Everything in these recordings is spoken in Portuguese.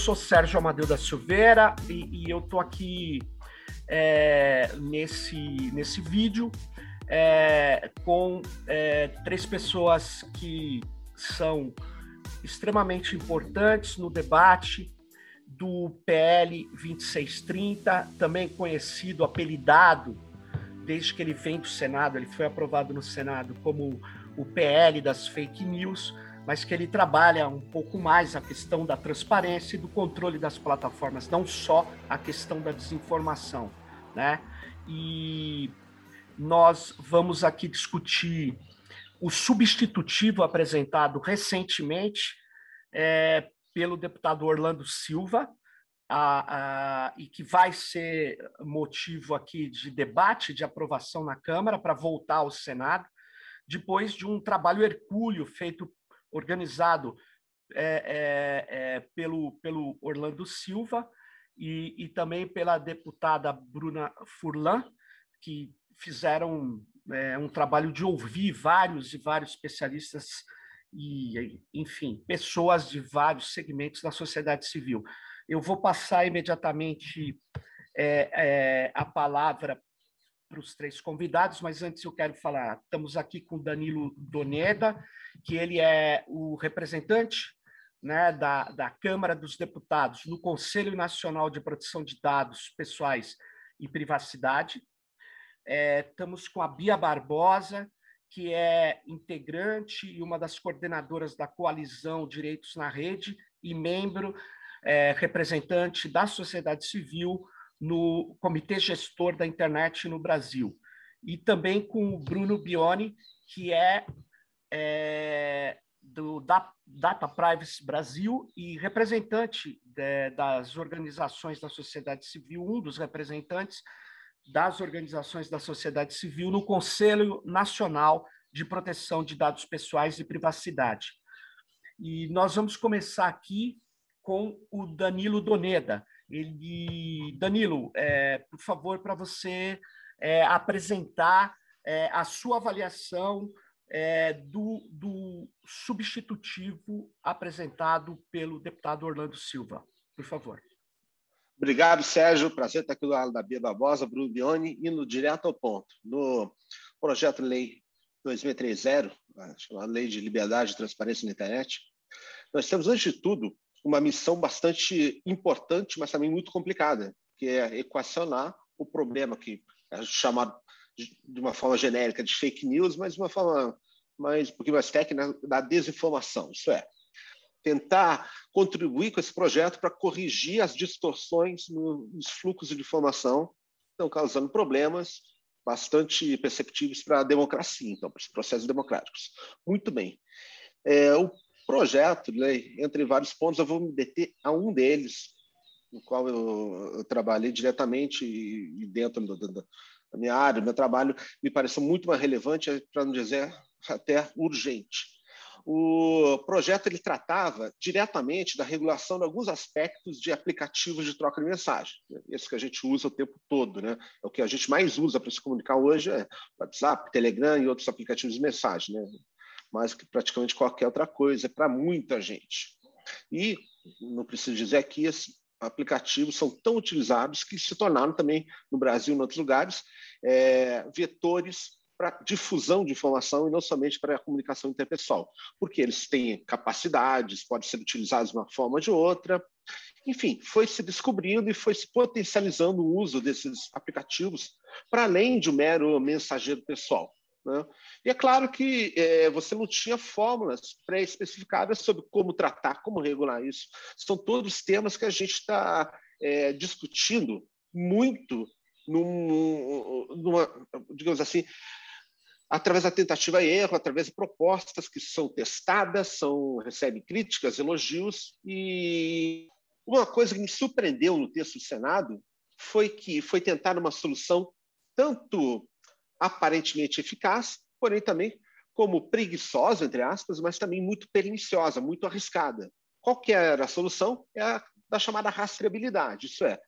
sou Sérgio Amadeu da Silveira e, e eu tô aqui é, nesse, nesse vídeo é, com é, três pessoas que são extremamente importantes no debate do PL 2630, também conhecido, apelidado, desde que ele vem do Senado, ele foi aprovado no Senado como o PL das fake news, mas que ele trabalha um pouco mais a questão da transparência e do controle das plataformas, não só a questão da desinformação, né? E nós vamos aqui discutir o substitutivo apresentado recentemente é, pelo deputado Orlando Silva, a, a, e que vai ser motivo aqui de debate, de aprovação na Câmara, para voltar ao Senado, depois de um trabalho hercúleo feito organizado é, é, é, pelo, pelo Orlando Silva e, e, também pela deputada Bruna Furlan, que fizeram é, um trabalho de ouvir vários e vários especialistas e, enfim, pessoas de vários segmentos da sociedade civil. Eu vou passar imediatamente é, é, a palavra para os três convidados, mas antes eu quero falar, estamos aqui com Danilo Doneda, que ele é o representante né, da, da Câmara dos Deputados no Conselho Nacional de Proteção de Dados Pessoais e Privacidade. É, estamos com a Bia Barbosa, que é integrante e uma das coordenadoras da coalizão Direitos na Rede e membro é, representante da sociedade civil no Comitê Gestor da Internet no Brasil. E também com o Bruno Bioni, que é é, do Data Privacy Brasil e representante de, das organizações da sociedade civil, um dos representantes das organizações da sociedade civil no Conselho Nacional de Proteção de Dados Pessoais e Privacidade. E nós vamos começar aqui com o Danilo Doneda. Ele, Danilo, é, por favor, para você é, apresentar é, a sua avaliação é, do, do substitutivo apresentado pelo deputado Orlando Silva. Por favor. Obrigado, Sérgio. Prazer estar aqui do lado da Bia Barbosa, Bruno Bione, indo direto ao ponto. No projeto lei 2630, a Lei de Liberdade e Transparência na Internet, nós temos, antes de tudo, uma missão bastante importante, mas também muito complicada, que é equacionar o problema que é chamado de uma forma genérica de fake news, mas de uma forma mais, um pouquinho mais técnica da desinformação. Isso é, tentar contribuir com esse projeto para corrigir as distorções nos fluxos de informação que estão causando problemas bastante perceptíveis para a democracia, então, para os processos democráticos. Muito bem. É, o projeto, né, entre vários pontos, eu vou me deter a um deles, no qual eu, eu trabalhei diretamente e, e dentro do, do, a minha área, meu trabalho, me pareceu muito mais relevante, para não dizer até urgente. O projeto ele tratava diretamente da regulação de alguns aspectos de aplicativos de troca de mensagem. Esse que a gente usa o tempo todo, né? É o que a gente mais usa para se comunicar hoje é WhatsApp, Telegram e outros aplicativos de mensagem, né? Mais que praticamente qualquer outra coisa para muita gente. E não preciso dizer aqui, aplicativos são tão utilizados que se tornaram também, no Brasil e em outros lugares, é, vetores para difusão de informação e não somente para a comunicação interpessoal, porque eles têm capacidades, podem ser utilizados de uma forma ou de outra. Enfim, foi se descobrindo e foi se potencializando o uso desses aplicativos para além de um mero mensageiro pessoal. Né? E é claro que é, você não tinha fórmulas pré-especificadas sobre como tratar, como regular isso. São todos temas que a gente está é, discutindo muito, num, numa, digamos assim, através da tentativa e erro, através de propostas que são testadas, são recebem críticas, elogios. E uma coisa que me surpreendeu no texto do Senado foi que foi tentar uma solução tanto aparentemente eficaz, porém também como preguiçosa, entre aspas, mas também muito perniciosa, muito arriscada. Qual que era a solução? É a da chamada rastreabilidade, isso é,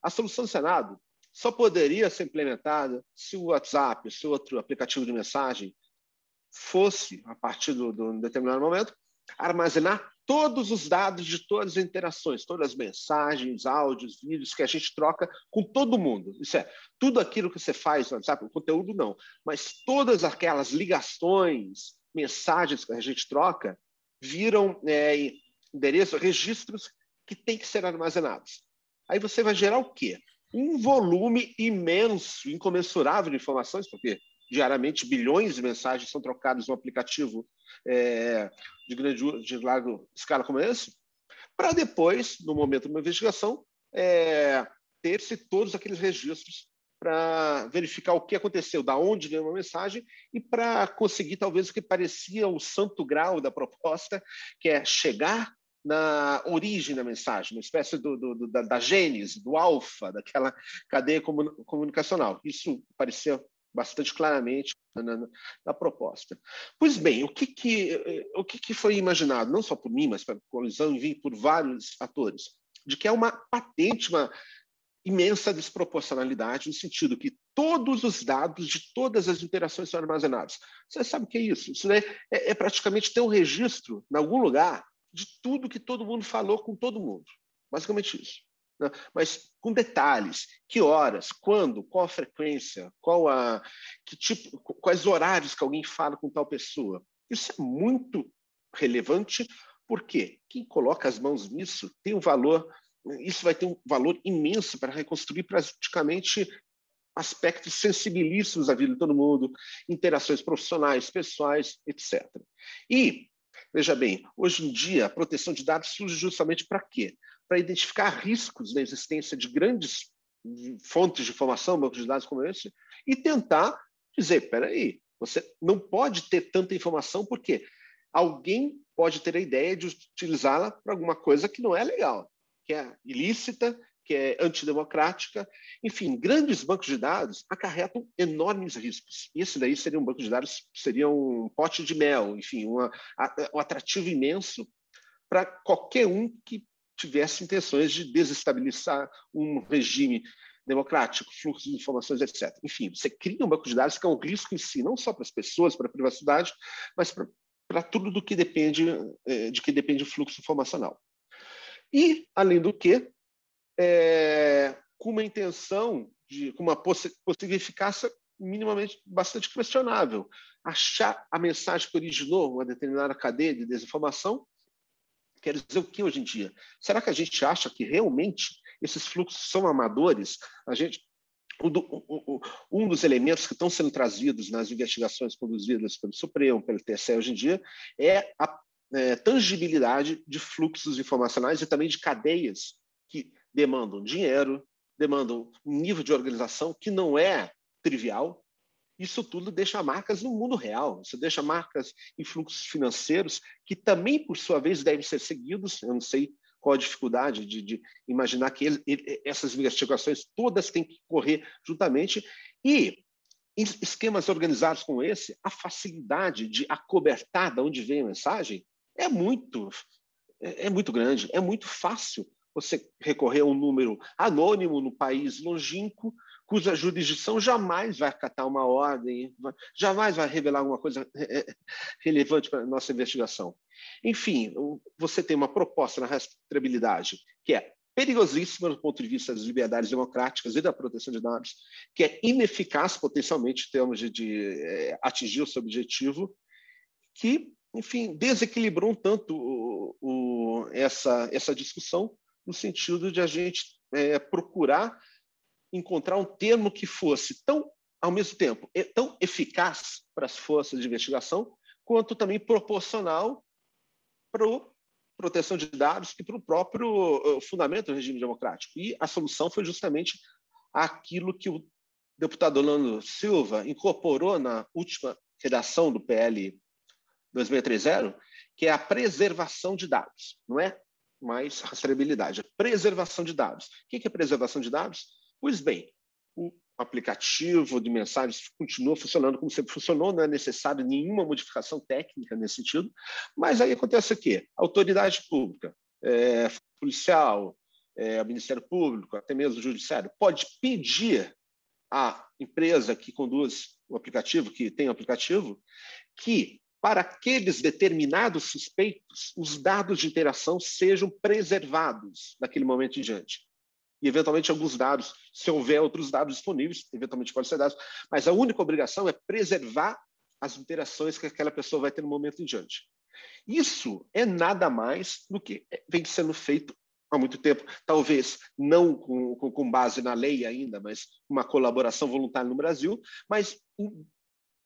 a solução do Senado só poderia ser implementada se o WhatsApp, se outro aplicativo de mensagem fosse, a partir de um determinado momento, armazenar todos os dados de todas as interações, todas as mensagens, áudios, vídeos que a gente troca com todo mundo. Isso é, tudo aquilo que você faz no WhatsApp, o conteúdo não, mas todas aquelas ligações, mensagens que a gente troca, viram é, endereços, registros que têm que ser armazenados. Aí você vai gerar o quê? Um volume imenso, incomensurável de informações, porque diariamente bilhões de mensagens são trocadas no aplicativo é, de grande de larga escala como esse, para depois, no momento de uma investigação, é, ter-se todos aqueles registros para verificar o que aconteceu, da onde veio uma mensagem e para conseguir talvez o que parecia o santo grau da proposta, que é chegar na origem da mensagem, uma espécie do, do da, da gênese, do alfa, daquela cadeia comunicacional. Isso parecia bastante claramente na, na, proposta. Pois bem, o que, que, o que, que foi imaginado, não só por mim, mas pela colisão e por vários atores, de que é uma patente, uma imensa desproporcionalidade, no sentido que todos os dados de todas as interações são armazenados. Você sabe o que é isso? Isso é, é, praticamente ter um registro, em algum lugar, de tudo que todo mundo falou com todo mundo. Basicamente isso? Mas com detalhes, que horas, quando, qual a frequência, qual a, que tipo, quais horários que alguém fala com tal pessoa. Isso é muito relevante, porque quem coloca as mãos nisso tem um valor, isso vai ter um valor imenso para reconstruir praticamente aspectos sensibilíssimos da vida de todo mundo, interações profissionais, pessoais, etc. E, veja bem, hoje em dia, a proteção de dados surge justamente para quê? Para identificar riscos da existência de grandes fontes de informação, bancos de dados como esse, e tentar dizer, espera aí, você não pode ter tanta informação porque alguém pode ter a ideia de utilizá-la para alguma coisa que não é legal, que é ilícita, que é antidemocrática. Enfim, grandes bancos de dados acarretam enormes riscos. E esse daí seria um banco de dados, seria um pote de mel, enfim, uma, um atrativo imenso para qualquer um que tivesse intenções de desestabilizar um regime democrático, fluxo de informações, etc. Enfim, você cria um banco de dados que é um risco em si, não só para as pessoas, para a privacidade, mas para, para tudo do que depende é, de que depende o fluxo informacional. E, além do que, é, com uma intenção de, com uma poss possível eficácia minimamente bastante questionável, achar a mensagem que originou uma determinada cadeia de desinformação Quer dizer o que hoje em dia? Será que a gente acha que realmente esses fluxos são amadores? A gente, um dos elementos que estão sendo trazidos nas investigações conduzidas pelo Supremo, pelo TSE hoje em dia, é a é, tangibilidade de fluxos informacionais e também de cadeias que demandam dinheiro, demandam um nível de organização que não é trivial, isso tudo deixa marcas no mundo real, isso deixa marcas em fluxos financeiros que também, por sua vez, devem ser seguidos. Eu não sei qual a dificuldade de, de imaginar que ele, ele, essas investigações todas têm que correr juntamente. E em esquemas organizados como esse, a facilidade de acobertar de onde vem a mensagem é muito, é, é muito grande, é muito fácil você recorrer a um número anônimo no país longínquo cuja jurisdição jamais vai acatar uma ordem, jamais vai revelar alguma coisa relevante para a nossa investigação. Enfim, você tem uma proposta na rastreabilidade que é perigosíssima do ponto de vista das liberdades democráticas e da proteção de dados, que é ineficaz potencialmente em termos de, de é, atingir o seu objetivo, que, enfim, desequilibrou um tanto o, o, essa, essa discussão no sentido de a gente é, procurar encontrar um termo que fosse tão, ao mesmo tempo, tão eficaz para as forças de investigação, quanto também proporcional para a proteção de dados e para o próprio fundamento do regime democrático. E a solução foi justamente aquilo que o deputado Orlando Silva incorporou na última redação do PL 2630, que é a preservação de dados, não é mais rastreabilidade, é preservação de dados. O que é preservação de dados? Pois bem, o aplicativo de mensagens continua funcionando como sempre funcionou, não é necessário nenhuma modificação técnica nesse sentido, mas aí acontece o quê? A autoridade pública, é, policial, é, o Ministério Público, até mesmo o Judiciário, pode pedir à empresa que conduz o aplicativo, que tem o aplicativo, que para aqueles determinados suspeitos, os dados de interação sejam preservados naquele momento em diante. E, eventualmente, alguns dados, se houver outros dados disponíveis, eventualmente podem ser dados, mas a única obrigação é preservar as interações que aquela pessoa vai ter no momento em diante. Isso é nada mais do que vem sendo feito há muito tempo, talvez não com, com, base na lei ainda, mas uma colaboração voluntária no Brasil, mas um,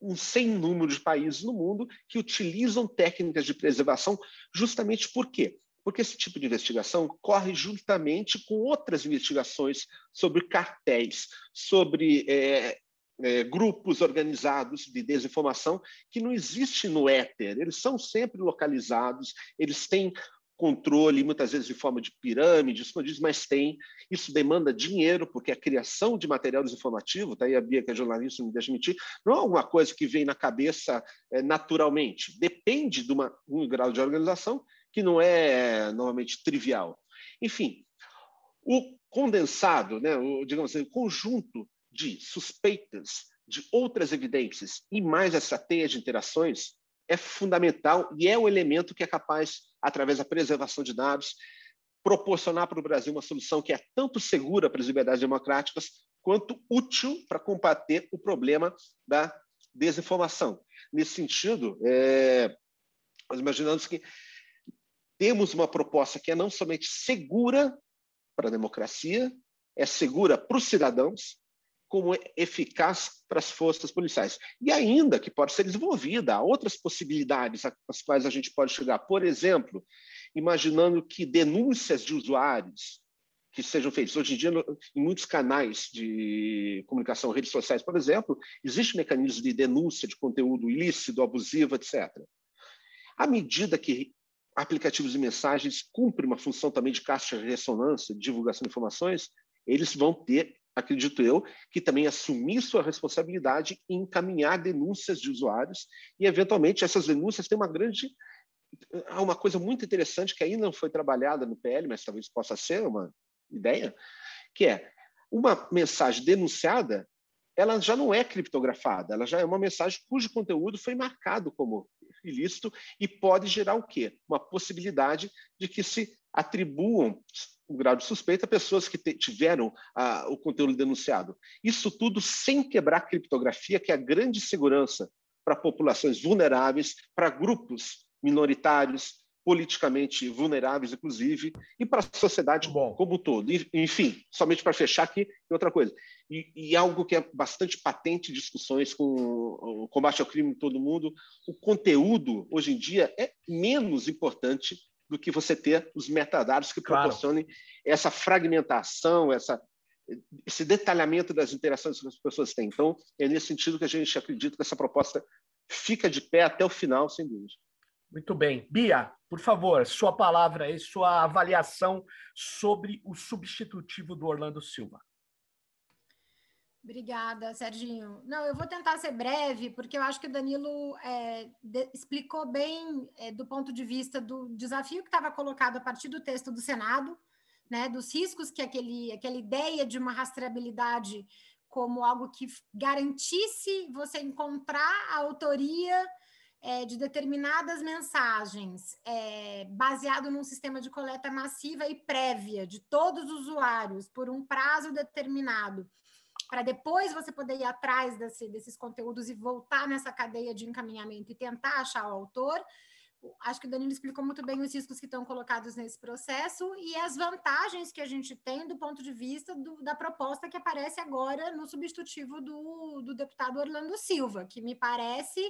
um sem número de países no mundo que utilizam técnicas de preservação justamente por quê? Porque esse tipo de investigação corre juntamente com outras investigações sobre cartéis, sobre é, é, grupos organizados de desinformação que não existe no éter. Eles são sempre localizados, eles têm controle, muitas vezes de forma de pirâmide, escondidos, mas tem. Isso demanda dinheiro, porque a criação de material desinformativo, tá aí a Bia, que é jornalista, não deixa mentir, não é alguma coisa que vem na cabeça é, naturalmente. Depende de uma, um grau de organização que não é normalmente trivial. Enfim, o condensado, né, o, digamos assim, o conjunto de suspeitas, de outras evidências e mais essa teia de interações é fundamental e é o elemento que é capaz, através da preservação de dados, proporcionar para o Brasil uma solução que é tanto segura para as liberdades democráticas quanto útil para combater o problema da desinformação. Nesse sentido, é, nós imaginamos que temos uma proposta que é não somente segura para a democracia, é segura para os cidadãos, como eficaz para as forças policiais. E ainda que pode ser desenvolvida, há outras possibilidades às quais a gente pode chegar. Por exemplo, imaginando que denúncias de usuários que sejam feitas. Hoje em dia, em muitos canais de comunicação, redes sociais, por exemplo, existe mecanismo de denúncia de conteúdo ilícito, abusivo, etc. À medida que aplicativos de mensagens cumprem uma função também de caixa de ressonância, divulgação de informações, eles vão ter acredito eu, que também assumir sua responsabilidade em encaminhar denúncias de usuários e, eventualmente, essas denúncias têm uma grande. Há uma coisa muito interessante que ainda não foi trabalhada no PL, mas talvez possa ser uma ideia, que é uma mensagem denunciada, ela já não é criptografada, ela já é uma mensagem cujo conteúdo foi marcado como ilícito e pode gerar o quê? Uma possibilidade de que se atribuam o grau de suspeita a pessoas que tiveram ah, o conteúdo denunciado. Isso tudo sem quebrar a criptografia, que é a grande segurança para populações vulneráveis, para grupos minoritários, politicamente vulneráveis, inclusive, e para a sociedade Bom. como um todo. Enfim, somente para fechar aqui, outra coisa. E, e, algo que é bastante patente em discussões com o combate ao crime em todo mundo, o conteúdo, hoje em dia, é menos importante do que você ter os metadados que claro. proporcionem essa fragmentação, essa, esse detalhamento das interações que as pessoas têm. Então, é nesse sentido que a gente acredita que essa proposta fica de pé até o final, sem dúvida. Muito bem. Bia, por favor, sua palavra e sua avaliação sobre o substitutivo do Orlando Silva. Obrigada, Serginho. Não, eu vou tentar ser breve, porque eu acho que o Danilo é, de, explicou bem é, do ponto de vista do desafio que estava colocado a partir do texto do Senado, né, dos riscos que aquele, aquela ideia de uma rastreabilidade como algo que garantisse você encontrar a autoria é, de determinadas mensagens, é, baseado num sistema de coleta massiva e prévia de todos os usuários por um prazo determinado para depois você poder ir atrás desse, desses conteúdos e voltar nessa cadeia de encaminhamento e tentar achar o autor. Acho que o Danilo explicou muito bem os riscos que estão colocados nesse processo e as vantagens que a gente tem do ponto de vista do, da proposta que aparece agora no substitutivo do, do deputado Orlando Silva, que me parece,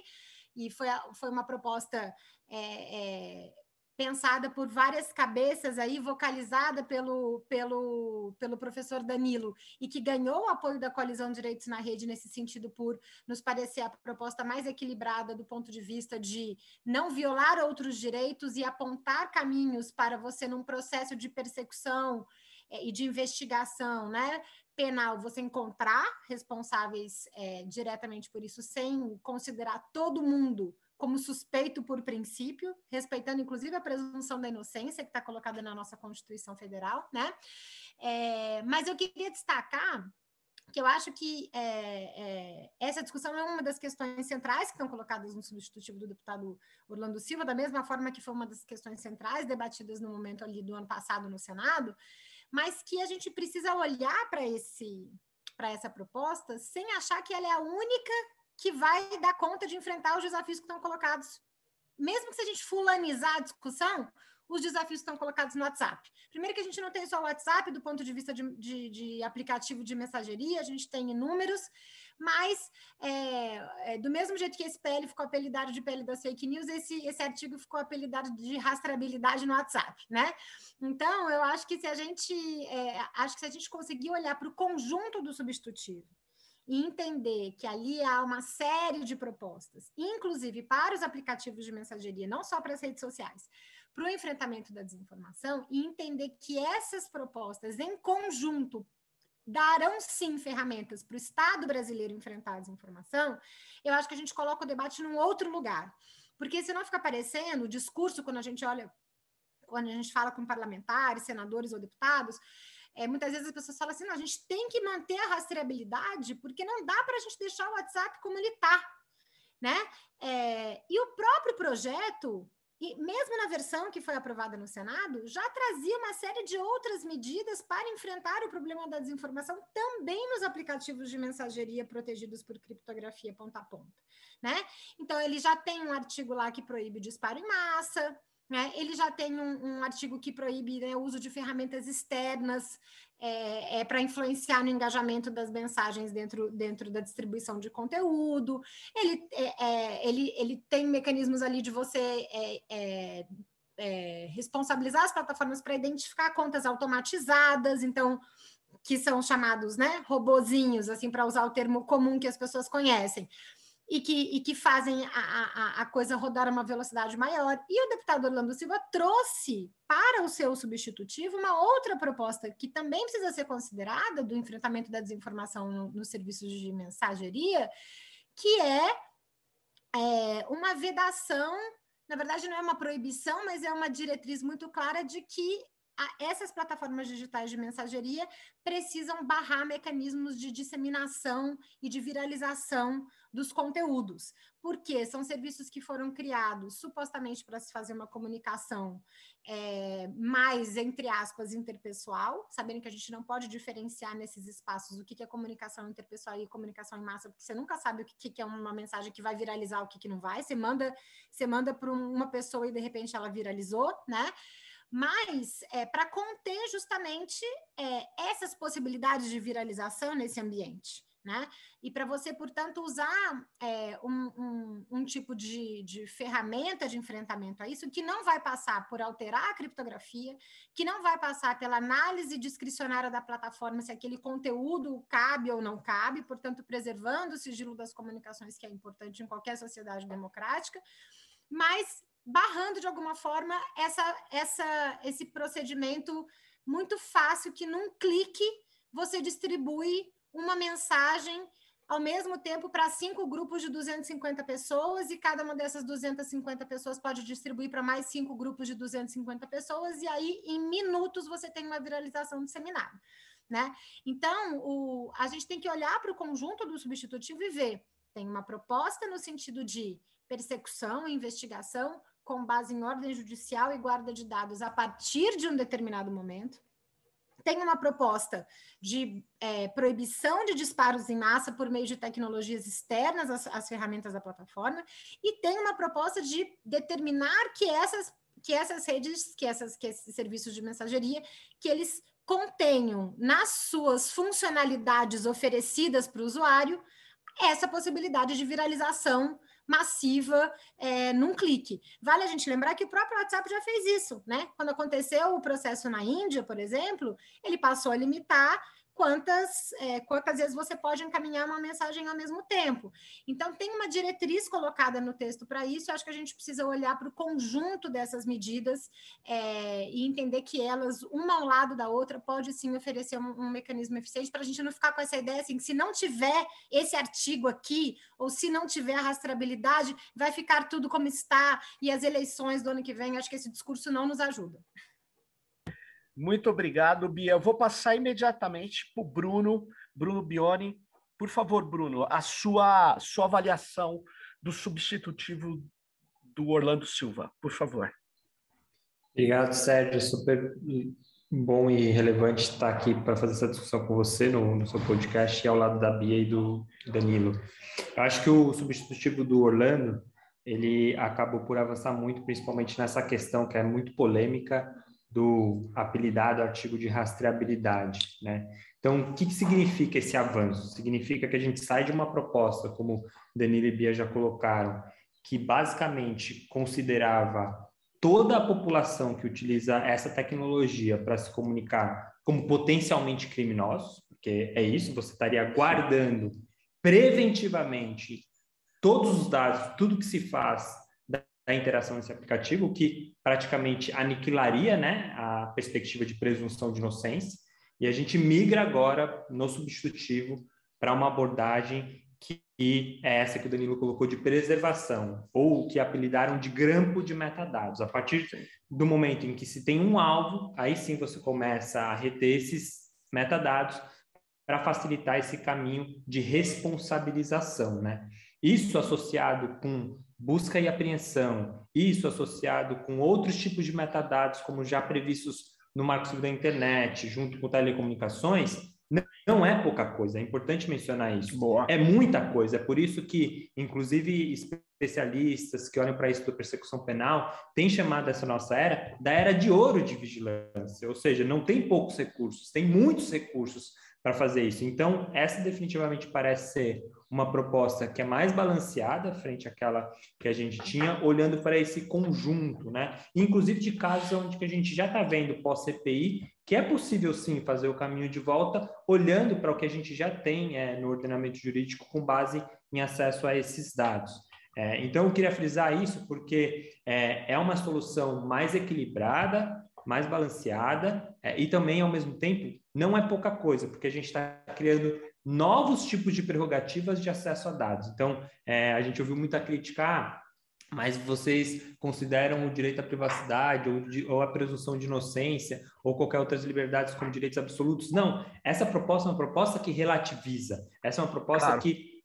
e foi, foi uma proposta é, é, pensada por várias cabeças aí, vocalizada pelo, pelo, pelo professor Danilo, e que ganhou o apoio da coalizão Direitos na Rede nesse sentido, por nos parecer a proposta mais equilibrada do ponto de vista de não violar outros direitos e apontar caminhos para você, num processo de persecução é, e de investigação, né? Penal, você encontrar responsáveis é, diretamente por isso, sem considerar todo mundo como suspeito por princípio, respeitando inclusive a presunção da inocência que está colocada na nossa Constituição Federal, né? É, mas eu queria destacar que eu acho que é, é, essa discussão é uma das questões centrais que estão colocadas no substitutivo do deputado Orlando Silva, da mesma forma que foi uma das questões centrais debatidas no momento ali do ano passado no Senado, mas que a gente precisa olhar para esse para essa proposta sem achar que ela é a única que vai dar conta de enfrentar os desafios que estão colocados. Mesmo que se a gente fulanizar a discussão, os desafios estão colocados no WhatsApp. Primeiro que a gente não tem só o WhatsApp do ponto de vista de, de, de aplicativo de mensageria, a gente tem inúmeros, mas é, é, do mesmo jeito que esse PL ficou apelidado de PL das fake news, esse, esse artigo ficou apelidado de rastreabilidade no WhatsApp, né? Então, eu acho que se a gente é, acho que se a gente conseguir olhar para o conjunto do substitutivo, e entender que ali há uma série de propostas, inclusive para os aplicativos de mensageria, não só para as redes sociais, para o enfrentamento da desinformação e entender que essas propostas, em conjunto, darão sim ferramentas para o Estado brasileiro enfrentar a desinformação, eu acho que a gente coloca o debate num outro lugar. Porque senão fica parecendo o discurso, quando a gente olha, quando a gente fala com parlamentares, senadores ou deputados, é, muitas vezes as pessoas falam assim: não, a gente tem que manter a rastreabilidade, porque não dá para a gente deixar o WhatsApp como ele está. Né? É, e o próprio projeto e mesmo na versão que foi aprovada no Senado, já trazia uma série de outras medidas para enfrentar o problema da desinformação também nos aplicativos de mensageria protegidos por criptografia ponta a ponta, né? Então ele já tem um artigo lá que proíbe disparo em massa, né? Ele já tem um, um artigo que proíbe né, o uso de ferramentas externas é, é para influenciar no engajamento das mensagens dentro, dentro da distribuição de conteúdo. Ele, é, é ele, ele tem mecanismos ali de você é, é, responsabilizar as plataformas para identificar contas automatizadas, então que são chamados, né, robozinhos, assim, para usar o termo comum que as pessoas conhecem e que, e que fazem a, a, a coisa rodar a uma velocidade maior. E o deputado Orlando Silva trouxe para o seu substitutivo uma outra proposta que também precisa ser considerada do enfrentamento da desinformação nos no serviços de mensageria, que é, é uma vedação na verdade, não é uma proibição, mas é uma diretriz muito clara de que essas plataformas digitais de mensageria precisam barrar mecanismos de disseminação e de viralização dos conteúdos, porque são serviços que foram criados supostamente para se fazer uma comunicação é, mais, entre aspas, interpessoal, sabendo que a gente não pode diferenciar nesses espaços o que é comunicação interpessoal e comunicação em massa, porque você nunca sabe o que é uma mensagem que vai viralizar, o que, não vai. Você manda, você manda para uma pessoa e de repente ela viralizou, né? Mas é, para conter justamente é, essas possibilidades de viralização nesse ambiente. Né? E para você, portanto, usar é, um, um, um, tipo de, de, ferramenta de enfrentamento a isso que não vai passar por alterar a criptografia, que não vai passar pela análise discricionária da plataforma se aquele conteúdo cabe ou não cabe, portanto, preservando o sigilo das comunicações, que é importante em qualquer sociedade democrática, mas barrando de alguma forma essa, essa, esse procedimento muito fácil que num clique você distribui uma mensagem ao mesmo tempo para cinco grupos de 250 pessoas e cada uma dessas 250 pessoas pode distribuir para mais cinco grupos de 250 pessoas e aí em minutos você tem uma viralização disseminada, né? Então, o, a gente tem que olhar para o conjunto do substitutivo e ver tem uma proposta no sentido de persecução investigação, com base em ordem judicial e guarda de dados a partir de um determinado momento. Tem uma proposta de é, proibição de disparos em massa por meio de tecnologias externas às, às ferramentas da plataforma, e tem uma proposta de determinar que essas, que essas redes, que, essas, que esses serviços de mensageria, que eles contenham nas suas funcionalidades oferecidas para o usuário essa possibilidade de viralização massiva é, num clique. Vale a gente lembrar que o próprio WhatsApp já fez isso, né? Quando aconteceu o processo na Índia, por exemplo, ele passou a limitar quantas, é, quantas vezes você pode encaminhar uma mensagem ao mesmo tempo. Então, tem uma diretriz colocada no texto para isso, acho que a gente precisa olhar para o conjunto dessas medidas é, e entender que elas, uma ao lado da outra, pode sim oferecer um, um mecanismo eficiente para a gente não ficar com essa ideia assim, que se não tiver esse artigo aqui, ou se não tiver a rastreabilidade, vai ficar tudo como está, e as eleições do ano que vem, acho que esse discurso não nos ajuda. Muito obrigado, Bia. Eu vou passar imediatamente para o Bruno. Bruno Bione. Por favor, Bruno, a sua, sua avaliação do substitutivo do Orlando Silva, por favor. Obrigado, Sérgio. Super bom e relevante estar aqui para fazer essa discussão com você no, no seu podcast e ao lado da Bia e do Danilo. Eu acho que o substitutivo do Orlando ele acabou por avançar muito, principalmente nessa questão que é muito polêmica do apelidado artigo de rastreabilidade, né? Então, o que, que significa esse avanço? Significa que a gente sai de uma proposta, como Danilo e Bia já colocaram, que basicamente considerava toda a população que utiliza essa tecnologia para se comunicar como potencialmente criminosos, porque é isso, você estaria guardando preventivamente todos os dados, tudo que se faz da, interação nesse aplicativo, que praticamente aniquilaria né, a perspectiva de presunção de inocência. E a gente migra agora no substitutivo para uma abordagem que é essa que o Danilo colocou de preservação, ou que apelidaram de grampo de metadados. A partir do momento em que se tem um alvo, aí sim você começa a reter esses metadados para facilitar esse caminho de responsabilização, né? Isso associado com busca e apreensão, isso associado com outros tipos de metadados, como já previstos no Marco Civil da Internet, junto com telecomunicações, não é pouca coisa, é importante mencionar isso. Boa. É muita coisa, é por isso que, inclusive, especialistas que olham para isso da persecução penal têm chamado essa nossa era da era de ouro de vigilância, ou seja, não tem poucos recursos, tem muitos recursos para fazer isso. Então, essa definitivamente parece ser uma proposta que é mais balanceada frente àquela que a gente tinha, olhando para esse conjunto, né? Inclusive de casos onde que a gente já está vendo pós-CPI que é possível sim fazer o caminho de volta, olhando para o que a gente já tem é, no ordenamento jurídico com base em acesso a esses dados. É, então, eu queria frisar isso porque é, é uma solução mais equilibrada, mais balanceada é, e também, ao mesmo tempo, não é pouca coisa, porque a gente está criando novos tipos de prerrogativas de acesso a dados. Então, é, a gente ouviu muita crítica, ah, mas vocês consideram o direito à privacidade ou, de, ou, a presunção de inocência ou qualquer outras liberdades como direitos absolutos? Não, essa proposta é uma proposta que relativiza, essa é uma proposta claro. que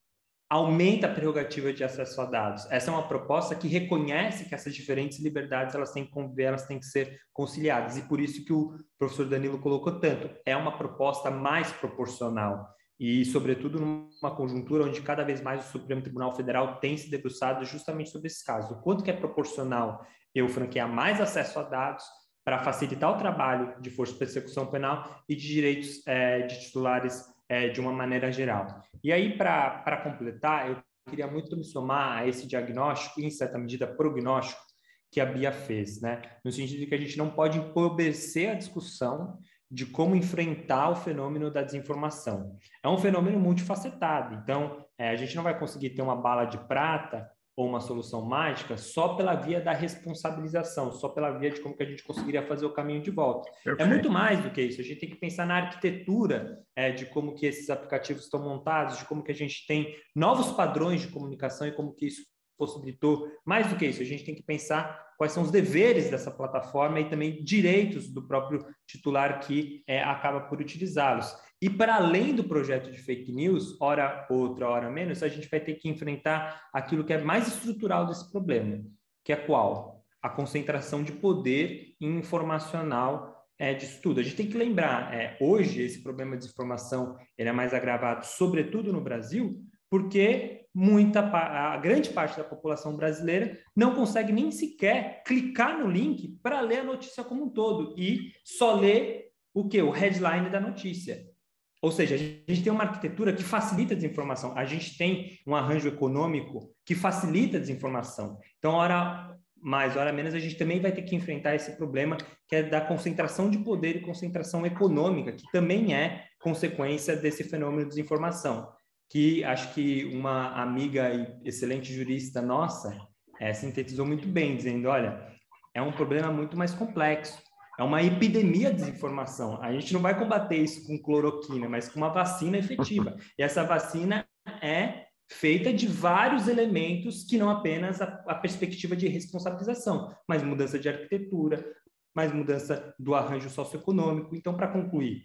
aumenta a prerrogativa de acesso a dados. Essa é uma proposta que reconhece que essas diferentes liberdades elas têm que conviver, elas têm que ser conciliadas. E por isso que o professor Danilo colocou tanto. É uma proposta mais proporcional e, sobretudo, numa conjuntura onde cada vez mais o Supremo Tribunal Federal tem se debruçado justamente sobre esse caso. O quanto que é proporcional eu franquear mais acesso a dados para facilitar o trabalho de força de persecução penal e de direitos é, de titulares é, de uma maneira geral. E aí, para completar, eu queria muito me somar a esse diagnóstico, em certa medida, prognóstico, que a Bia fez, né? No sentido de que a gente não pode empobrecer a discussão de como enfrentar o fenômeno da desinformação. É um fenômeno multifacetado, então é, a gente não vai conseguir ter uma bala de prata ou uma solução mágica só pela via da responsabilização, só pela via de como que a gente conseguiria fazer o caminho de volta. É Perfeito. É muito mais do que isso. A gente tem que pensar na arquitetura é, de como que esses aplicativos estão montados, de como que a gente tem novos padrões de comunicação e como que isso possibilitou. Mais do que isso, a gente tem que pensar quais são os deveres dessa plataforma e também direitos do próprio titular que é, acaba por utilizá-los. E para além do projeto de fake news, hora outra, hora menos, a gente vai ter que enfrentar aquilo que é mais estrutural desse problema, que é qual? A concentração de poder informacional é, disso tudo. A gente tem que lembrar, é, hoje esse problema de desinformação ele é mais agravado, sobretudo no Brasil, porque muita a grande parte da população brasileira não consegue nem sequer clicar no link para ler a notícia como um todo e só lê o que o headline da notícia. Ou seja, a gente tem uma arquitetura que facilita a desinformação, a gente tem um arranjo econômico que facilita a desinformação. Então, hora mais, hora menos, a gente também vai ter que enfrentar esse problema que é da concentração de poder e concentração econômica, que também é consequência desse fenômeno de desinformação. Que acho que uma amiga e excelente jurista nossa é, sintetizou muito bem, dizendo: olha, é um problema muito mais complexo é uma epidemia de desinformação. A gente não vai combater isso com cloroquina, mas com uma vacina efetiva. E essa vacina é feita de vários elementos que não apenas a, a perspectiva de responsabilização, mas mudança de arquitetura, mais mudança do arranjo socioeconômico. Então, para concluir,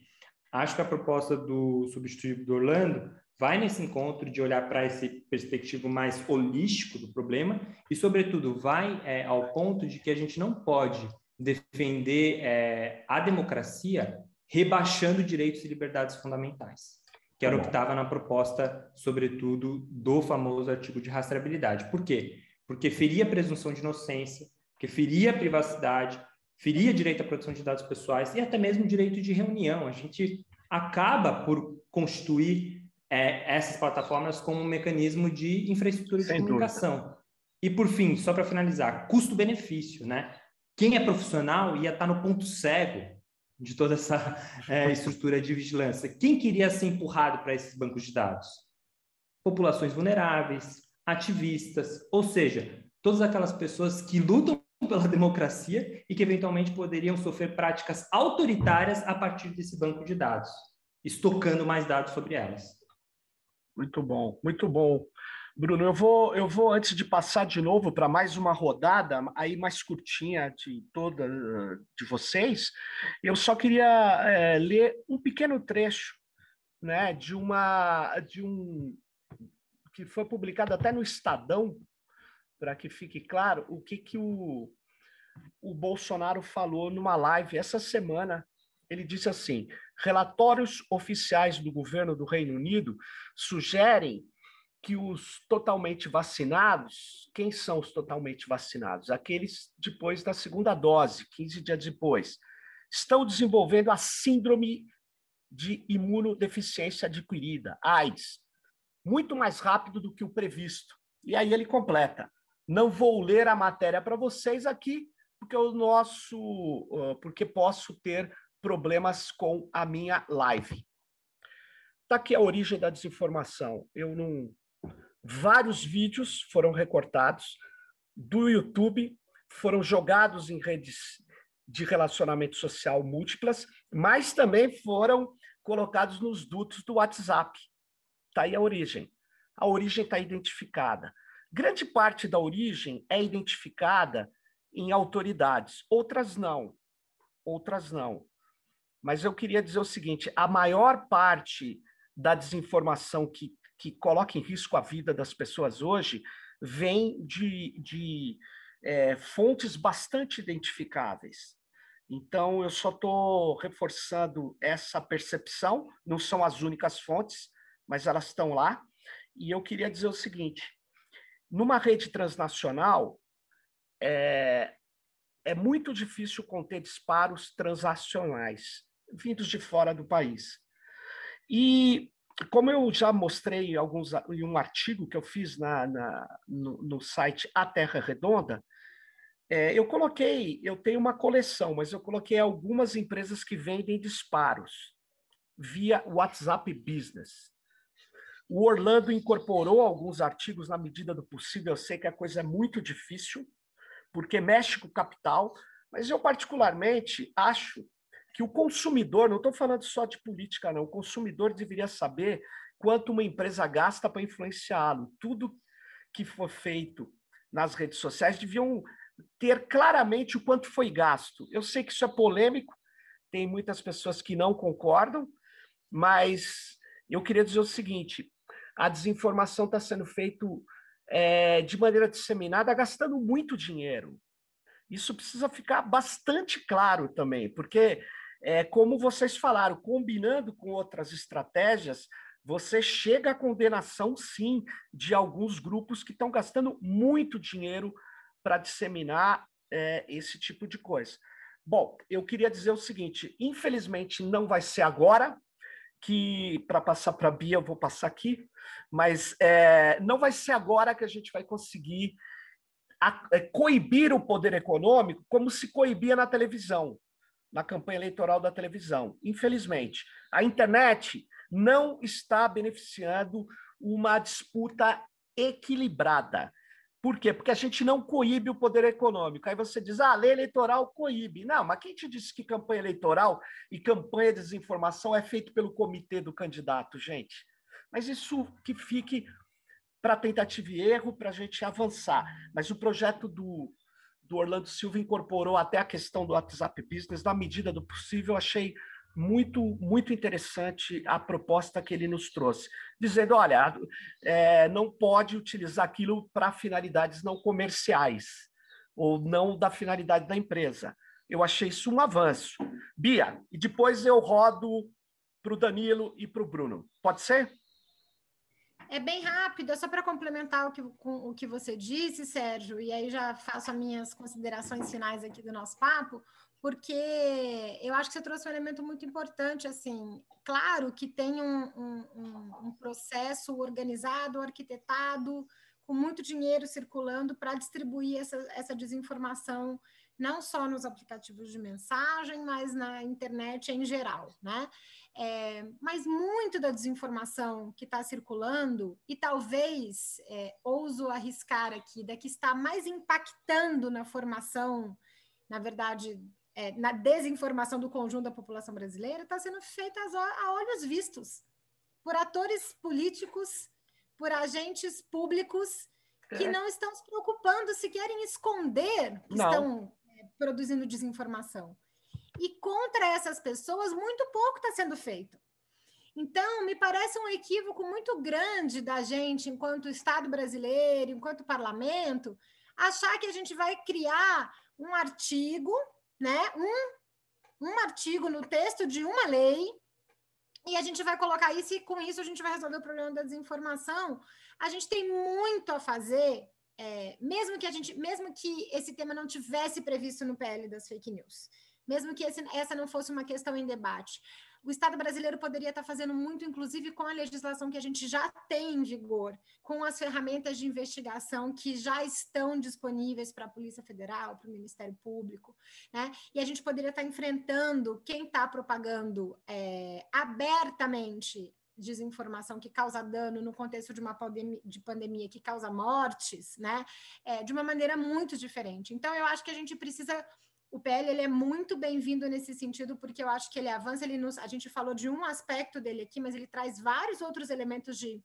Acho que a proposta do substitutivo do Orlando vai nesse encontro de olhar para esse perspectivo mais holístico do problema e, sobretudo, vai é, ao ponto de que a gente não pode defender é, a democracia rebaixando direitos e liberdades fundamentais, que era o que estava na proposta, sobretudo, do famoso artigo de rastreabilidade. Por quê? Porque feria a presunção de inocência, porque feria a privacidade, feria direito à proteção de dados pessoais e até mesmo direito de reunião. A gente acaba por constituir é, essas plataformas como um mecanismo de infraestrutura de Sem comunicação. Dúvida. E por fim, só para finalizar, custo-benefício, né? Quem é profissional ia estar no ponto cego de toda essa é, estrutura de vigilância. Quem queria ser empurrado para esses bancos de dados? Populações vulneráveis, ativistas, ou seja, todas aquelas pessoas que lutam pela democracia e que eventualmente poderiam sofrer práticas autoritárias a partir desse banco de dados, estocando mais dados sobre elas. Muito bom, muito bom. Bruno, eu vou, eu vou antes de passar de novo para mais uma rodada, aí mais curtinha de toda de vocês, eu só queria é, ler um pequeno trecho, né, de uma de um que foi publicado até no Estadão, para que fique claro o que que o, o Bolsonaro falou numa live essa semana. Ele disse assim: relatórios oficiais do governo do Reino Unido sugerem que os totalmente vacinados, quem são os totalmente vacinados? Aqueles depois da segunda dose, 15 dias depois, estão desenvolvendo a síndrome de imunodeficiência adquirida, AIDS, muito mais rápido do que o previsto. E aí ele completa: não vou ler a matéria para vocês aqui, porque o nosso, porque posso ter problemas com a minha live. Está aqui a origem da desinformação. Eu não Vários vídeos foram recortados do YouTube, foram jogados em redes de relacionamento social múltiplas, mas também foram colocados nos dutos do WhatsApp. Está aí a origem. A origem está identificada. Grande parte da origem é identificada em autoridades, outras não. Outras não. Mas eu queria dizer o seguinte: a maior parte da desinformação que que coloca em risco a vida das pessoas hoje vem de, de é, fontes bastante identificáveis. Então, eu só estou reforçando essa percepção, não são as únicas fontes, mas elas estão lá. E eu queria dizer o seguinte: numa rede transnacional, é, é muito difícil conter disparos transacionais vindos de fora do país. E como eu já mostrei alguns, em um artigo que eu fiz na, na no, no, site A Terra Redonda, é, eu coloquei, eu tenho uma coleção, mas eu coloquei algumas empresas que vendem disparos via WhatsApp Business. O Orlando incorporou alguns artigos na medida do possível. Eu sei que a coisa é muito difícil, porque mexe com o capital, mas eu particularmente acho que o consumidor, não estou falando só de política, não, o consumidor deveria saber quanto uma empresa gasta para influenciá-lo. Tudo que for feito nas redes sociais deviam ter claramente o quanto foi gasto. Eu sei que isso é polêmico, tem muitas pessoas que não concordam, mas eu queria dizer o seguinte: a desinformação está sendo feita é, de maneira disseminada, gastando muito dinheiro. Isso precisa ficar bastante claro também, porque é, como vocês falaram, combinando com outras estratégias, você chega à condenação, sim, de alguns grupos que estão gastando muito dinheiro para disseminar é, esse tipo de coisa. Bom, eu queria dizer o seguinte: infelizmente não vai ser agora, que para passar para a Bia eu vou passar aqui, mas é, não vai ser agora que a gente vai conseguir a, é, coibir o poder econômico como se coibia na televisão na campanha eleitoral da televisão. Infelizmente, a internet não está beneficiando uma disputa equilibrada. Por quê? Porque a gente não coíbe o poder econômico. Aí você diz, ah, a lei eleitoral coíbe. Não, mas quem te disse que campanha eleitoral e campanha de desinformação é feito pelo comitê do candidato, gente? Mas isso que fique para tentativa e erro, para a gente avançar. Mas o projeto do, do Orlando Silva incorporou até a questão do WhatsApp Business na medida do possível, achei muito, muito interessante a proposta que ele nos trouxe, dizendo: olha, é, não pode utilizar aquilo para finalidades não comerciais ou não da finalidade da empresa. Eu achei isso um avanço. Bia, e depois eu rodo para o Danilo e para o Bruno. Pode ser? É bem rápido, é só para complementar o que, com, o que você disse, Sérgio, e aí já faço as minhas considerações finais aqui do nosso papo porque eu acho que você trouxe um elemento muito importante, assim, claro que tem um, um, um processo organizado, arquitetado, com muito dinheiro circulando para distribuir essa, essa desinformação, não só nos aplicativos de mensagem, mas na internet em geral, né? É, mas muito da desinformação que está circulando, e talvez, é, ouso arriscar aqui, da que está mais impactando na formação, na verdade, é, na desinformação do conjunto da população brasileira está sendo feita a olhos vistos por atores políticos, por agentes públicos que é. não estão se preocupando se querem esconder que não. estão produzindo desinformação. E contra essas pessoas, muito pouco está sendo feito. Então, me parece um equívoco muito grande da gente, enquanto Estado brasileiro, enquanto parlamento, achar que a gente vai criar um artigo né, um, um artigo no texto de uma lei e a gente vai colocar isso e com isso a gente vai resolver o problema da desinformação. A gente tem muito a fazer, é, mesmo que a gente, mesmo que esse tema não tivesse previsto no PL das fake news, mesmo que esse, essa não fosse uma questão em debate. O Estado brasileiro poderia estar fazendo muito, inclusive com a legislação que a gente já tem em vigor, com as ferramentas de investigação que já estão disponíveis para a Polícia Federal, para o Ministério Público, né? E a gente poderia estar enfrentando quem está propagando é, abertamente desinformação que causa dano no contexto de uma pandemia, de pandemia que causa mortes, né? É, de uma maneira muito diferente. Então, eu acho que a gente precisa o PL ele é muito bem-vindo nesse sentido, porque eu acho que ele avança, ele nos, a gente falou de um aspecto dele aqui, mas ele traz vários outros elementos de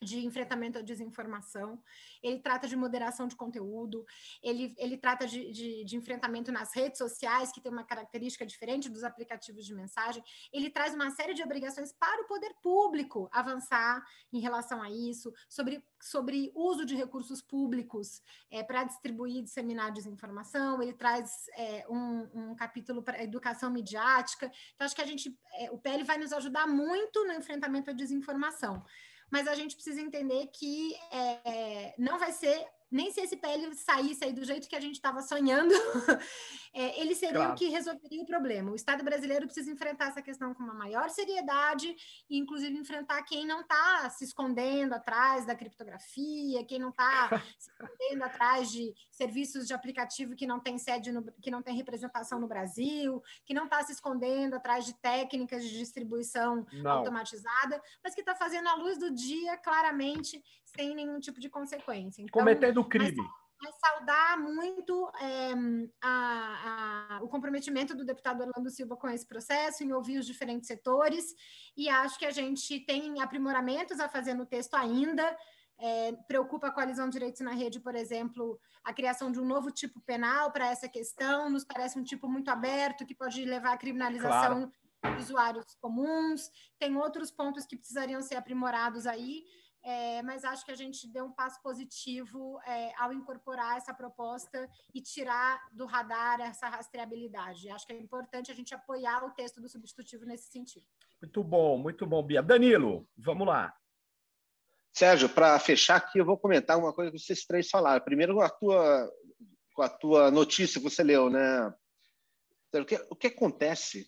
de enfrentamento à desinformação, ele trata de moderação de conteúdo, ele, ele trata de, de, de, enfrentamento nas redes sociais, que tem uma característica diferente dos aplicativos de mensagem, ele traz uma série de obrigações para o poder público avançar em relação a isso, sobre, sobre uso de recursos públicos é, para distribuir e disseminar desinformação, ele traz é, um, um, capítulo para educação midiática, então acho que a gente, é, o PL vai nos ajudar muito no enfrentamento à desinformação mas a gente precisa entender que é, não vai ser nem se esse PL saísse aí do jeito que a gente estava sonhando, é, ele seria claro. o que resolveria o problema. O Estado brasileiro precisa enfrentar essa questão com uma maior seriedade, e inclusive enfrentar quem não está se escondendo atrás da criptografia, quem não está se escondendo atrás de serviços de aplicativo que não tem sede, no, que não tem representação no Brasil, que não está se escondendo atrás de técnicas de distribuição não. automatizada, mas que está fazendo a luz do dia claramente sem nenhum tipo de consequência. Então, Cometendo crime. Mas, saudar muito é, a, a, o comprometimento do deputado Orlando Silva com esse processo, em ouvir os diferentes setores, e acho que a gente tem aprimoramentos a fazer no texto ainda. É, preocupa a coalizão de direitos na rede, por exemplo, a criação de um novo tipo penal para essa questão, nos parece um tipo muito aberto que pode levar à criminalização claro. de usuários comuns. Tem outros pontos que precisariam ser aprimorados aí, é, mas acho que a gente deu um passo positivo é, ao incorporar essa proposta e tirar do radar essa rastreabilidade. Acho que é importante a gente apoiar o texto do substitutivo nesse sentido. Muito bom, muito bom, Bia. Danilo, vamos lá. Sérgio, para fechar aqui, eu vou comentar uma coisa que vocês três falaram. Primeiro, com a tua, com a tua notícia que você leu, né? O que, o que acontece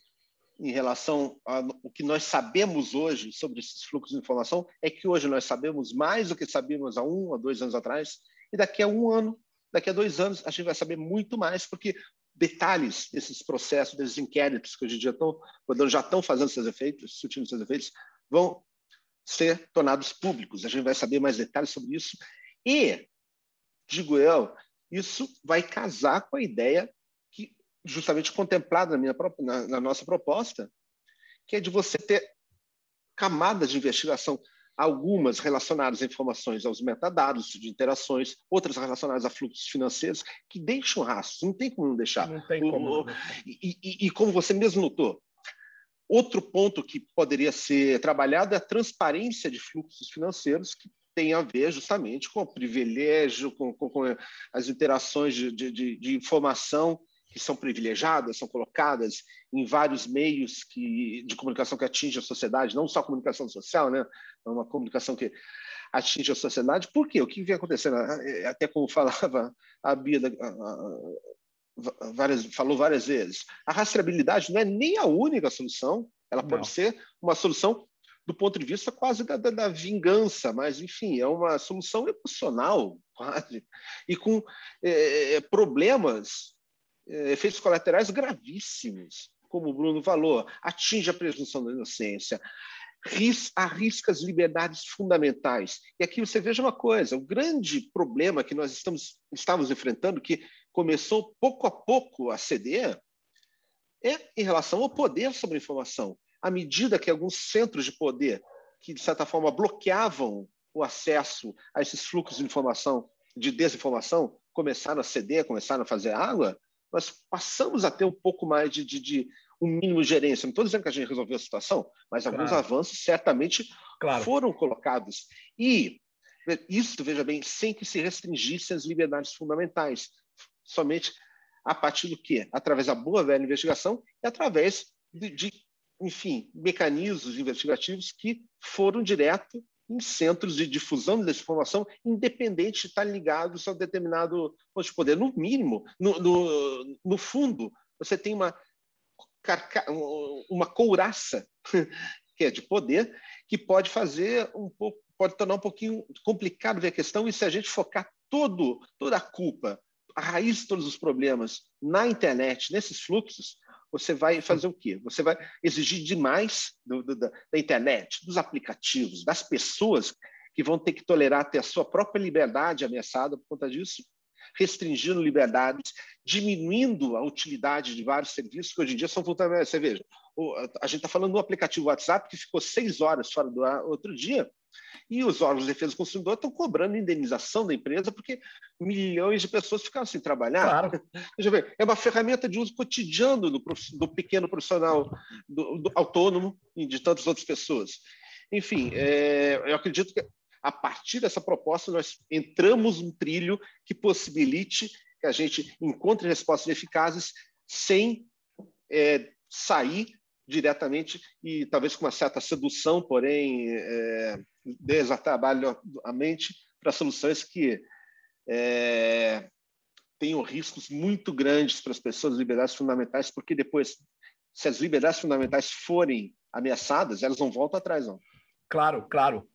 em relação ao que nós sabemos hoje sobre esses fluxos de informação é que hoje nós sabemos mais do que sabíamos há um ou dois anos atrás, e daqui a um ano, daqui a dois anos, a gente vai saber muito mais, porque detalhes desses processos, desses inquéritos que hoje em dia estão, já estão fazendo seus efeitos, surtindo seus efeitos, vão ser tornados públicos. A gente vai saber mais detalhes sobre isso. E, digo eu, isso vai casar com a ideia justamente contemplado na, minha, na, na nossa proposta, que é de você ter camadas de investigação, algumas relacionadas a informações aos metadados de interações, outras relacionadas a fluxos financeiros, que deixam rastros, não tem como não deixar. Não tem como. E, e, e, como você mesmo notou, Outro ponto que poderia ser trabalhado é a transparência de fluxos financeiros, que tem a ver justamente com o privilégio, com, com, com as interações de, de, de, informação que são privilegiadas, são colocadas em vários meios que, de comunicação que atinge a sociedade, não só a comunicação social, né? é uma comunicação que atinge a sociedade. Por quê? O que vem acontecendo? Até como falava a Bia, várias, falou várias vezes, a rastreabilidade não é nem a única solução, ela pode não. ser uma solução do ponto de vista quase da, da, da, vingança, mas, enfim, é uma solução emocional, quase, e com é, é problemas, é, efeitos colaterais gravíssimos, como o Bruno falou, atinge a presunção da inocência, ris, arrisca as liberdades fundamentais. E aqui você veja uma coisa: o grande problema que nós estamos, estamos enfrentando, que começou pouco a pouco a ceder, é em relação ao poder sobre a informação à medida que alguns centros de poder, que de certa forma bloqueavam o acesso a esses fluxos de informação, de desinformação, começaram a ceder, começaram a fazer água, nós passamos a ter um pouco mais de, de, de um mínimo de gerência. Não estou dizendo que a gente resolveu a situação, mas claro. alguns avanços certamente claro. foram colocados. E isso, veja bem, sem que se restringissem as liberdades fundamentais, somente a partir do quê? Através da boa velha investigação e através de, de enfim, mecanismos investigativos que foram direto em centros de difusão dessa informação, independente de estar ligados a determinado de poder. No mínimo, no, no, no fundo, você tem uma, uma couraça que é de poder, que pode fazer um pouco, pode tornar um pouquinho complicado ver a questão, e se a gente focar todo, toda a culpa, a raiz de todos os problemas na internet, nesses fluxos, você vai fazer o quê? Você vai exigir demais do, do, da, da internet, dos aplicativos, das pessoas que vão ter que tolerar ter a sua própria liberdade ameaçada por conta disso, restringindo liberdades, diminuindo a utilidade de vários serviços que hoje em dia são fundamentais. Você veja, a gente está falando do aplicativo WhatsApp que ficou seis horas fora do ar outro dia, e os órgãos de defesa do consumidor estão cobrando indenização da empresa porque milhões de pessoas ficaram sem trabalhar. Claro. é uma ferramenta de uso cotidiano do, do pequeno profissional, do, do, autônomo e de tantas outras pessoas. Enfim, é, eu acredito que a partir dessa proposta nós entramos num trilho que possibilite que a gente encontre respostas eficazes sem é, sair diretamente e talvez com uma certa sedução, porém é, a mente para soluções que é, tenham riscos muito grandes para as pessoas, liberdades fundamentais, porque depois, se as liberdades fundamentais forem ameaçadas, elas não voltam atrás, não. Claro, claro.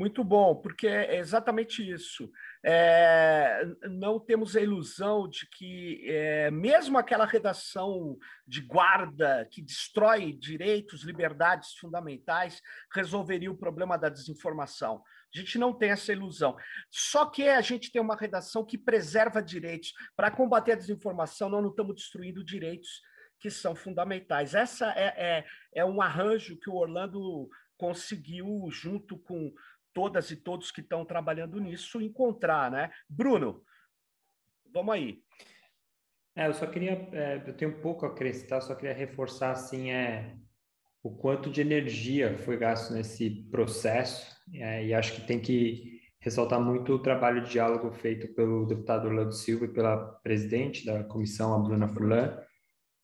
Muito bom, porque é exatamente isso. É, não temos a ilusão de que, é, mesmo aquela redação de guarda que destrói direitos, liberdades fundamentais, resolveria o problema da desinformação. A gente não tem essa ilusão. Só que a gente tem uma redação que preserva direitos. Para combater a desinformação, nós não estamos destruindo direitos que são fundamentais. Essa é, é, é um arranjo que o Orlando conseguiu, junto com todas e todos que estão trabalhando nisso encontrar, né? Bruno, vamos aí. É, eu só queria, é, eu tenho um pouco a acrescentar, só queria reforçar assim é o quanto de energia foi gasto nesse processo é, e acho que tem que ressaltar muito o trabalho de diálogo feito pelo deputado Orlando Silva e pela presidente da comissão, a Bruna Furlan,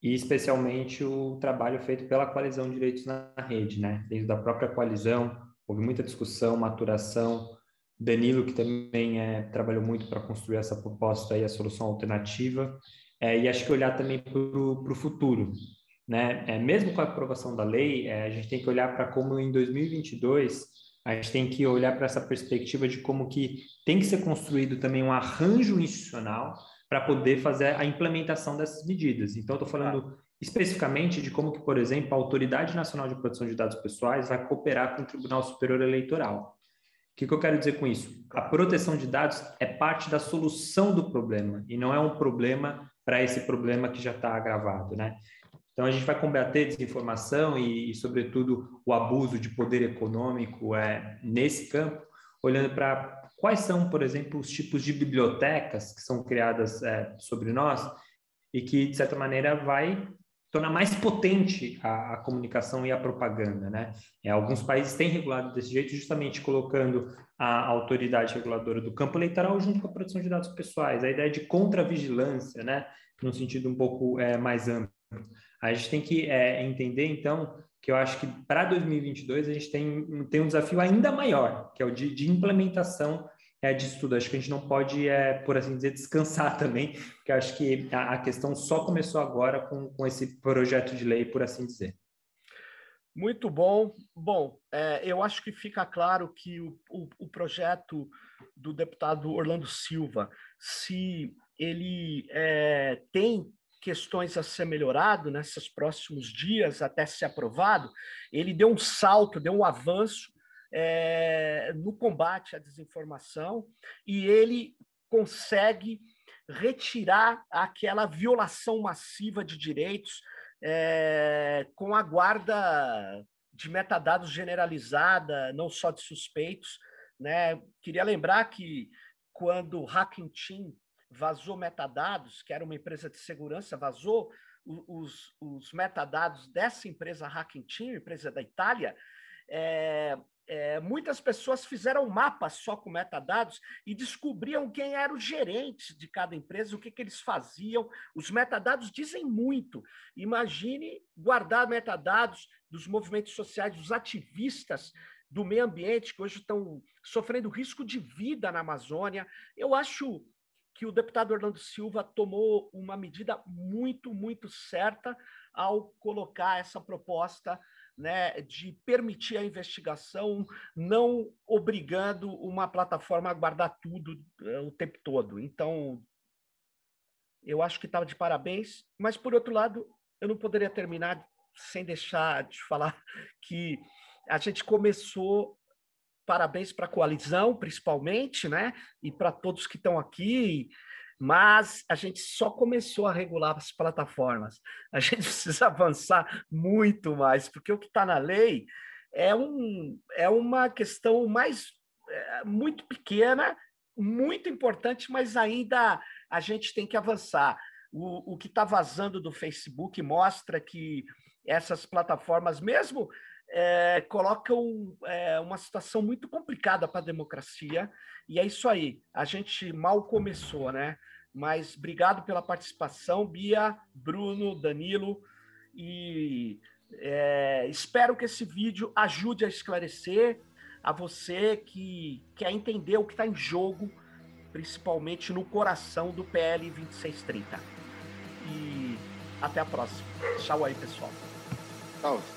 e especialmente o trabalho feito pela coalizão Direitos na Rede, né? Dentro da própria coalizão, houve muita discussão, maturação. Danilo, que também é, trabalhou muito para construir essa proposta e a solução alternativa. É, e acho que olhar também para o futuro. Né? É, mesmo com a aprovação da lei, é, a gente tem que olhar para como em 2022 a gente tem que olhar para essa perspectiva de como que tem que ser construído também um arranjo institucional para poder fazer a implementação dessas medidas. Então, estou falando especificamente de como que, por exemplo, a Autoridade Nacional de Proteção de Dados Pessoais vai cooperar com o Tribunal Superior Eleitoral. O que, que eu quero dizer com isso? A proteção de dados é parte da solução do problema e não é um problema para esse problema que já está agravado, né? Então a gente vai combater desinformação e, e, sobretudo, o abuso de poder econômico é, nesse campo, olhando para quais são, por exemplo, os tipos de bibliotecas que são criadas é, sobre nós e que, de certa maneira, vai tornar mais potente a, a, comunicação e a propaganda, né? É, alguns países têm regulado desse jeito, justamente colocando a autoridade reguladora do campo eleitoral junto com a proteção de dados pessoais, a ideia de contra-vigilância, né? Num sentido um pouco é, mais amplo. A gente tem que é, entender, então, que eu acho que para 2022 a gente tem, tem um desafio ainda maior, que é o de, de implementação é, disso tudo. Acho que a gente não pode, é, por assim dizer, descansar também, porque acho que a, a, questão só começou agora com, com esse projeto de lei, por assim dizer. Muito bom. Bom, é, eu acho que fica claro que o, o, o, projeto do deputado Orlando Silva, se ele é, tem questões a ser melhorado nesses próximos dias até ser aprovado, ele deu um salto, deu um avanço é, no combate à desinformação e ele consegue retirar aquela violação massiva de direitos é, com a guarda de metadados generalizada, não só de suspeitos. Né? Queria lembrar que quando o Hacking Team vazou metadados, que era uma empresa de segurança, vazou os, os metadados dessa empresa Hacking Team, empresa da Itália, é, é, muitas pessoas fizeram um mapa só com metadados e descobriam quem eram os gerentes de cada empresa, o que, que eles faziam. Os metadados dizem muito. Imagine guardar metadados dos movimentos sociais, dos ativistas do meio ambiente, que hoje estão sofrendo risco de vida na Amazônia. Eu acho que o deputado Orlando Silva tomou uma medida muito, muito certa ao colocar essa proposta né, de permitir a investigação, não obrigando uma plataforma a guardar tudo eh, o tempo todo. Então, eu acho que estava de parabéns, mas, por outro lado, eu não poderia terminar sem deixar de falar que a gente começou parabéns para a coalizão, principalmente, né? E para todos que estão aqui, mas a gente só começou a regular as plataformas. A gente precisa avançar muito mais, porque o que está na lei é, um, é uma questão mais é, muito pequena, muito importante, mas ainda a gente tem que avançar. O, o que está vazando do Facebook mostra que essas plataformas, mesmo é, colocam é, uma situação muito complicada para a democracia, e é isso aí. A gente mal começou, né? Mas obrigado pela participação, Bia, Bruno, Danilo, e é, espero que esse vídeo ajude a esclarecer a você que quer entender o que está em jogo, principalmente no coração do PL 2630. E até a próxima. Tchau aí, pessoal. Tchau.